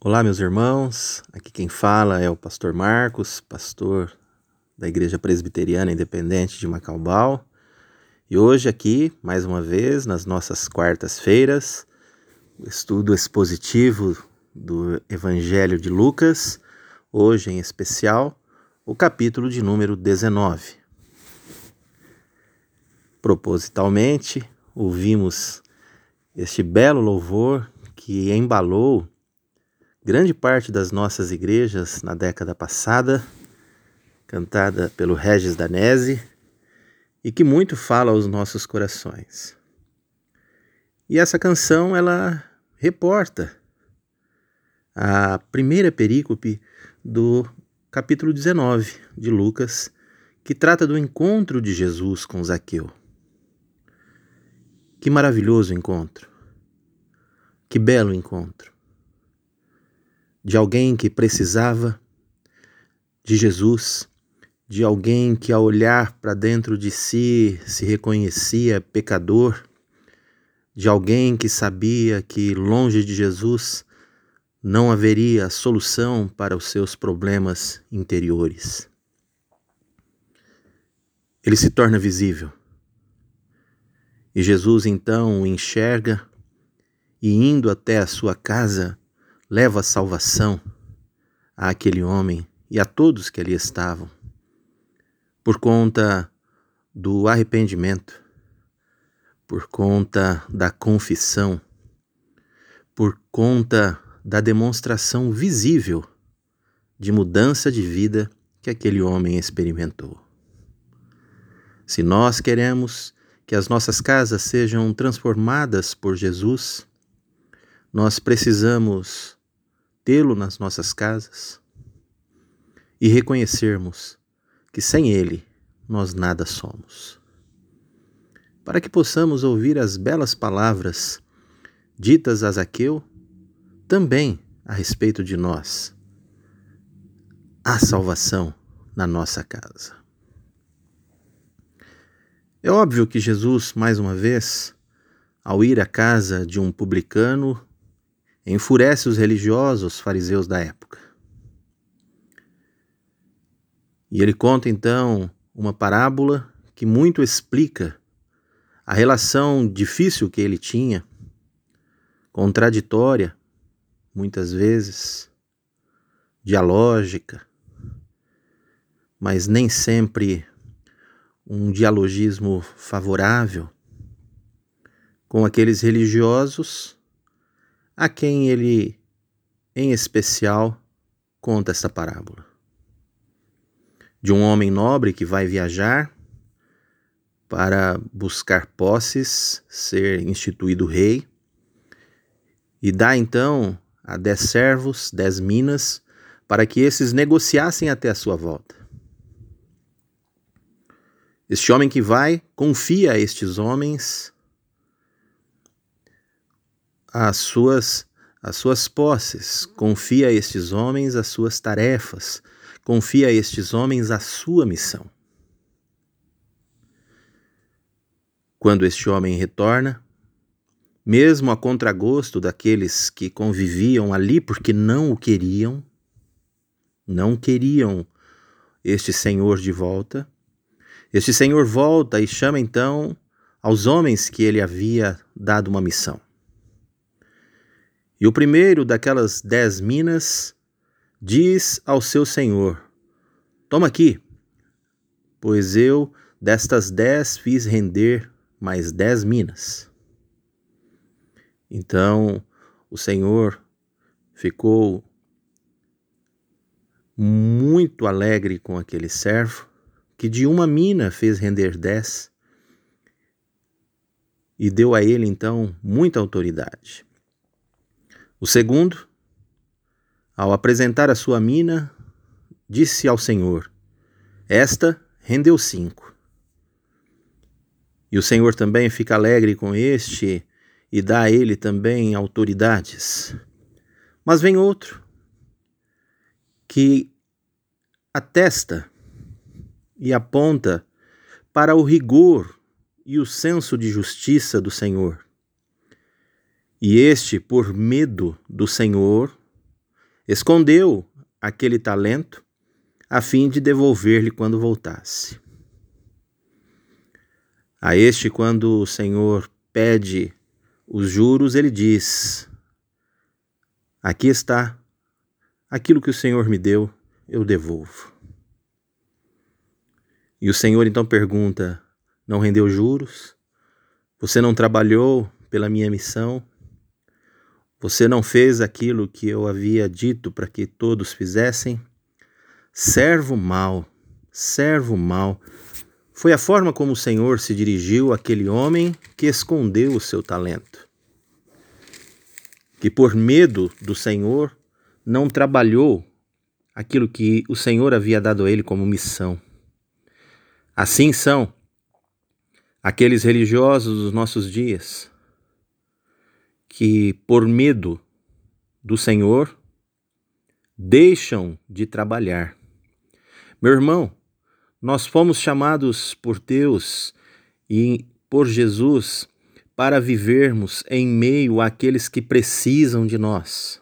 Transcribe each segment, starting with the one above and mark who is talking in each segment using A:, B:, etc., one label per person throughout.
A: Olá, meus irmãos. Aqui quem fala é o pastor Marcos, pastor da Igreja Presbiteriana Independente de Macaubal. E hoje aqui, mais uma vez, nas nossas quartas-feiras, o estudo expositivo do Evangelho de Lucas, hoje em especial, o capítulo de número 19. Propositalmente, ouvimos este belo louvor que embalou grande parte das nossas igrejas na década passada, cantada pelo Regis Danese, e que muito fala aos nossos corações. E essa canção ela reporta a primeira perícope do capítulo 19 de Lucas, que trata do encontro de Jesus com Zaqueu. Que maravilhoso encontro! Que belo encontro! De alguém que precisava de Jesus, de alguém que ao olhar para dentro de si se reconhecia pecador, de alguém que sabia que longe de Jesus não haveria solução para os seus problemas interiores. Ele se torna visível. E Jesus então o enxerga e indo até a sua casa, leva a salvação àquele homem e a todos que ali estavam, por conta do arrependimento, por conta da confissão, por conta da demonstração visível de mudança de vida que aquele homem experimentou. Se nós queremos que as nossas casas sejam transformadas por Jesus, nós precisamos tê-lo nas nossas casas e reconhecermos que sem ele nós nada somos. Para que possamos ouvir as belas palavras ditas a Zaqueu também a respeito de nós. Há salvação na nossa casa. É óbvio que Jesus, mais uma vez, ao ir à casa de um publicano, enfurece os religiosos fariseus da época. E ele conta então uma parábola que muito explica a relação difícil que ele tinha, contraditória, muitas vezes, dialógica, mas nem sempre um dialogismo favorável com aqueles religiosos a quem ele, em especial, conta esta parábola. De um homem nobre que vai viajar para buscar posses, ser instituído rei, e dá então a dez servos, dez minas, para que esses negociassem até a sua volta. Este homem que vai confia a estes homens as suas as suas posses, confia a estes homens as suas tarefas, confia a estes homens a sua missão. Quando este homem retorna, mesmo a contragosto daqueles que conviviam ali porque não o queriam, não queriam este senhor de volta, este senhor volta e chama então aos homens que ele havia dado uma missão. E o primeiro daquelas dez minas diz ao seu senhor: Toma aqui, pois eu destas dez fiz render mais dez minas. Então o Senhor ficou muito alegre com aquele servo, que de uma mina fez render dez, e deu a ele então muita autoridade. O segundo, ao apresentar a sua mina, disse ao Senhor: Esta rendeu cinco. E o Senhor também fica alegre com este e dá a ele também autoridades. Mas vem outro que atesta e aponta para o rigor e o senso de justiça do Senhor. E este, por medo do Senhor, escondeu aquele talento a fim de devolver-lhe quando voltasse. A este, quando o Senhor pede os juros, ele diz: Aqui está, aquilo que o Senhor me deu, eu devolvo. E o Senhor então pergunta: Não rendeu juros? Você não trabalhou pela minha missão? Você não fez aquilo que eu havia dito para que todos fizessem? Servo mau, servo mau. Foi a forma como o Senhor se dirigiu àquele homem que escondeu o seu talento. Que por medo do Senhor não trabalhou aquilo que o Senhor havia dado a ele como missão. Assim são aqueles religiosos dos nossos dias que, por medo do Senhor, deixam de trabalhar. Meu irmão, nós fomos chamados por Deus e por Jesus para vivermos em meio àqueles que precisam de nós.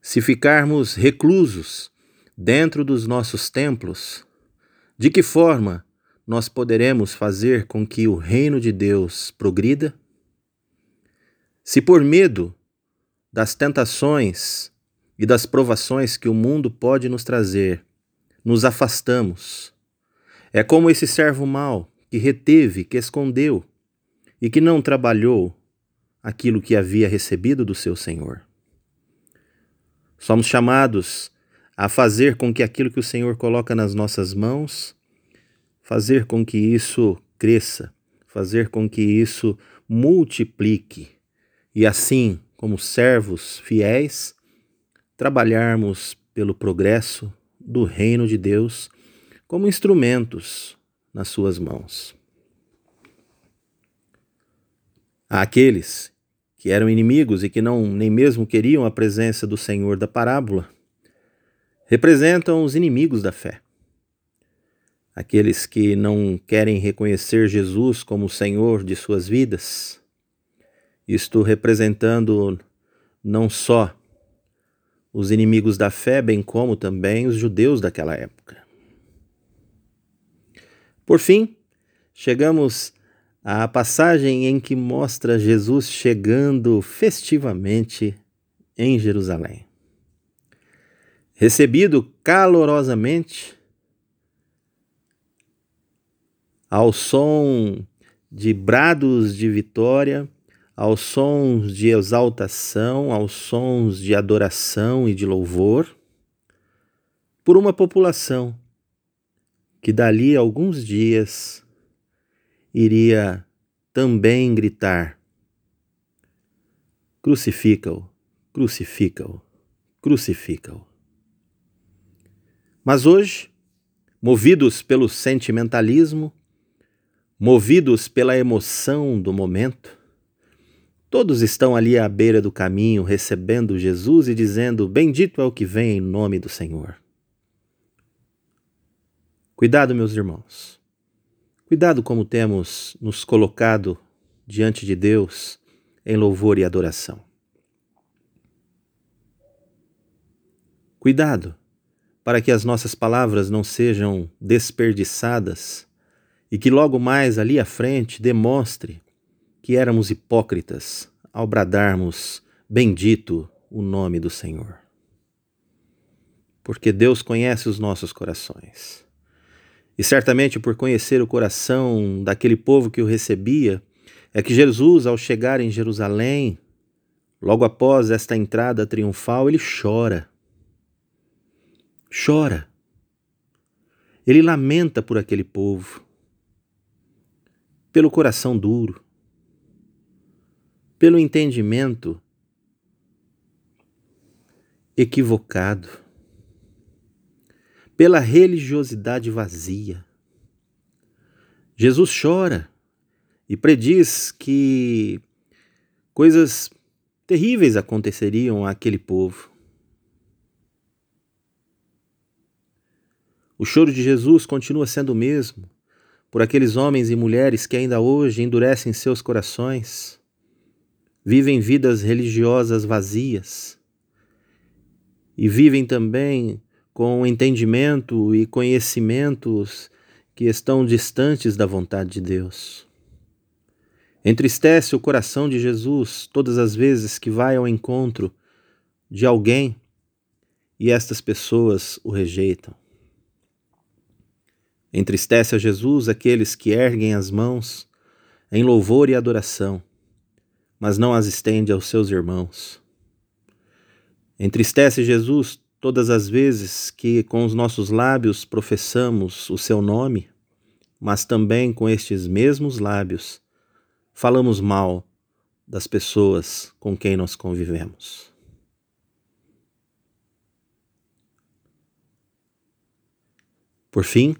A: Se ficarmos reclusos dentro dos nossos templos, de que forma nós poderemos fazer com que o reino de Deus progrida? Se por medo das tentações e das provações que o mundo pode nos trazer, nos afastamos. É como esse servo mau que reteve, que escondeu e que não trabalhou aquilo que havia recebido do seu Senhor. Somos chamados a fazer com que aquilo que o Senhor coloca nas nossas mãos, fazer com que isso cresça, fazer com que isso multiplique e assim, como servos fiéis, trabalharmos pelo progresso do reino de Deus como instrumentos nas suas mãos. Aqueles que eram inimigos e que não nem mesmo queriam a presença do Senhor da parábola, representam os inimigos da fé. Aqueles que não querem reconhecer Jesus como o Senhor de suas vidas, isto representando não só os inimigos da fé, bem como também os judeus daquela época. Por fim, chegamos à passagem em que mostra Jesus chegando festivamente em Jerusalém. Recebido calorosamente, ao som de brados de vitória, aos sons de exaltação, aos sons de adoração e de louvor, por uma população que dali a alguns dias iria também gritar: Crucifica-o, crucifica-o, crucifica-o. Mas hoje, movidos pelo sentimentalismo, movidos pela emoção do momento, Todos estão ali à beira do caminho recebendo Jesus e dizendo: Bendito é o que vem em nome do Senhor. Cuidado, meus irmãos. Cuidado como temos nos colocado diante de Deus em louvor e adoração. Cuidado para que as nossas palavras não sejam desperdiçadas e que logo mais ali à frente demonstre que éramos hipócritas ao bradarmos: Bendito o nome do Senhor. Porque Deus conhece os nossos corações. e certamente por conhecer o coração daquele povo que o recebia, é que Jesus, ao chegar em Jerusalém, logo após esta entrada triunfal, ele chora. Chora. Ele lamenta por aquele povo, pelo coração duro, pelo entendimento equivocado, pela religiosidade vazia. Jesus chora e prediz que coisas terríveis aconteceriam àquele povo. O choro de Jesus continua sendo o mesmo por aqueles homens e mulheres que ainda hoje endurecem seus corações, vivem vidas religiosas vazias e vivem também com entendimento e conhecimentos que estão distantes da vontade de Deus. Entristece o coração de Jesus todas as vezes que vai ao encontro de alguém e estas pessoas o rejeitam. Entristece a Jesus aqueles que erguem as mãos em louvor e adoração, mas não as estende aos seus irmãos. Entristece Jesus todas as vezes que com os nossos lábios professamos o seu nome, mas também com estes mesmos lábios falamos mal das pessoas com quem nós convivemos. Por fim,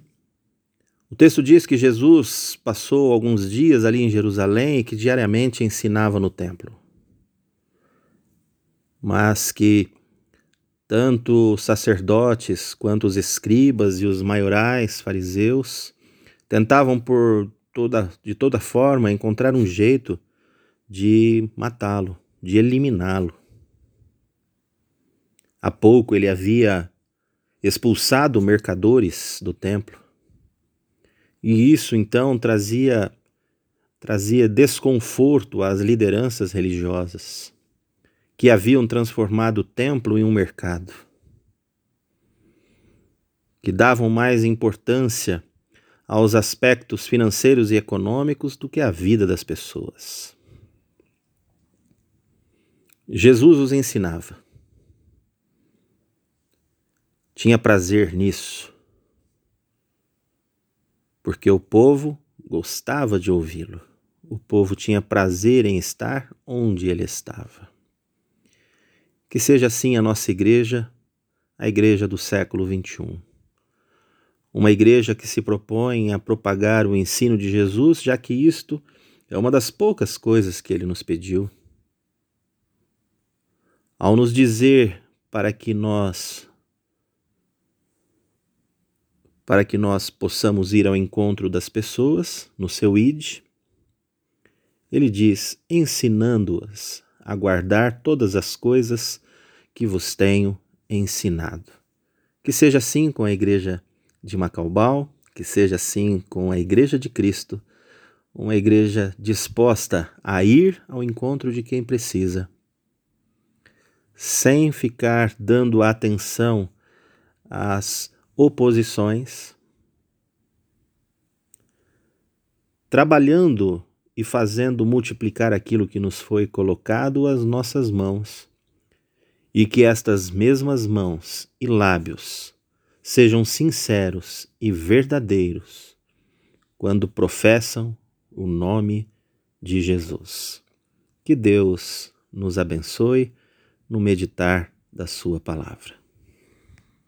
A: o texto diz que Jesus passou alguns dias ali em Jerusalém e que diariamente ensinava no templo. Mas que tanto os sacerdotes quanto os escribas e os maiorais fariseus tentavam por toda, de toda forma encontrar um jeito de matá-lo, de eliminá-lo. Há pouco ele havia expulsado mercadores do templo e isso então trazia trazia desconforto às lideranças religiosas que haviam transformado o templo em um mercado, que davam mais importância aos aspectos financeiros e econômicos do que à vida das pessoas. Jesus os ensinava. Tinha prazer nisso porque o povo gostava de ouvi-lo. O povo tinha prazer em estar onde ele estava. Que seja assim a nossa igreja, a igreja do século XXI. Uma igreja que se propõe a propagar o ensino de Jesus, já que isto é uma das poucas coisas que ele nos pediu. Ao nos dizer para que nós para que nós possamos ir ao encontro das pessoas no seu ID. Ele diz: ensinando-as a guardar todas as coisas que vos tenho ensinado. Que seja assim com a igreja de Macaubal, que seja assim com a igreja de Cristo, uma igreja disposta a ir ao encontro de quem precisa, sem ficar dando atenção às oposições, trabalhando e fazendo multiplicar aquilo que nos foi colocado às nossas mãos, e que estas mesmas mãos e lábios sejam sinceros e verdadeiros quando professam o nome de Jesus. Que Deus nos abençoe no meditar da Sua palavra.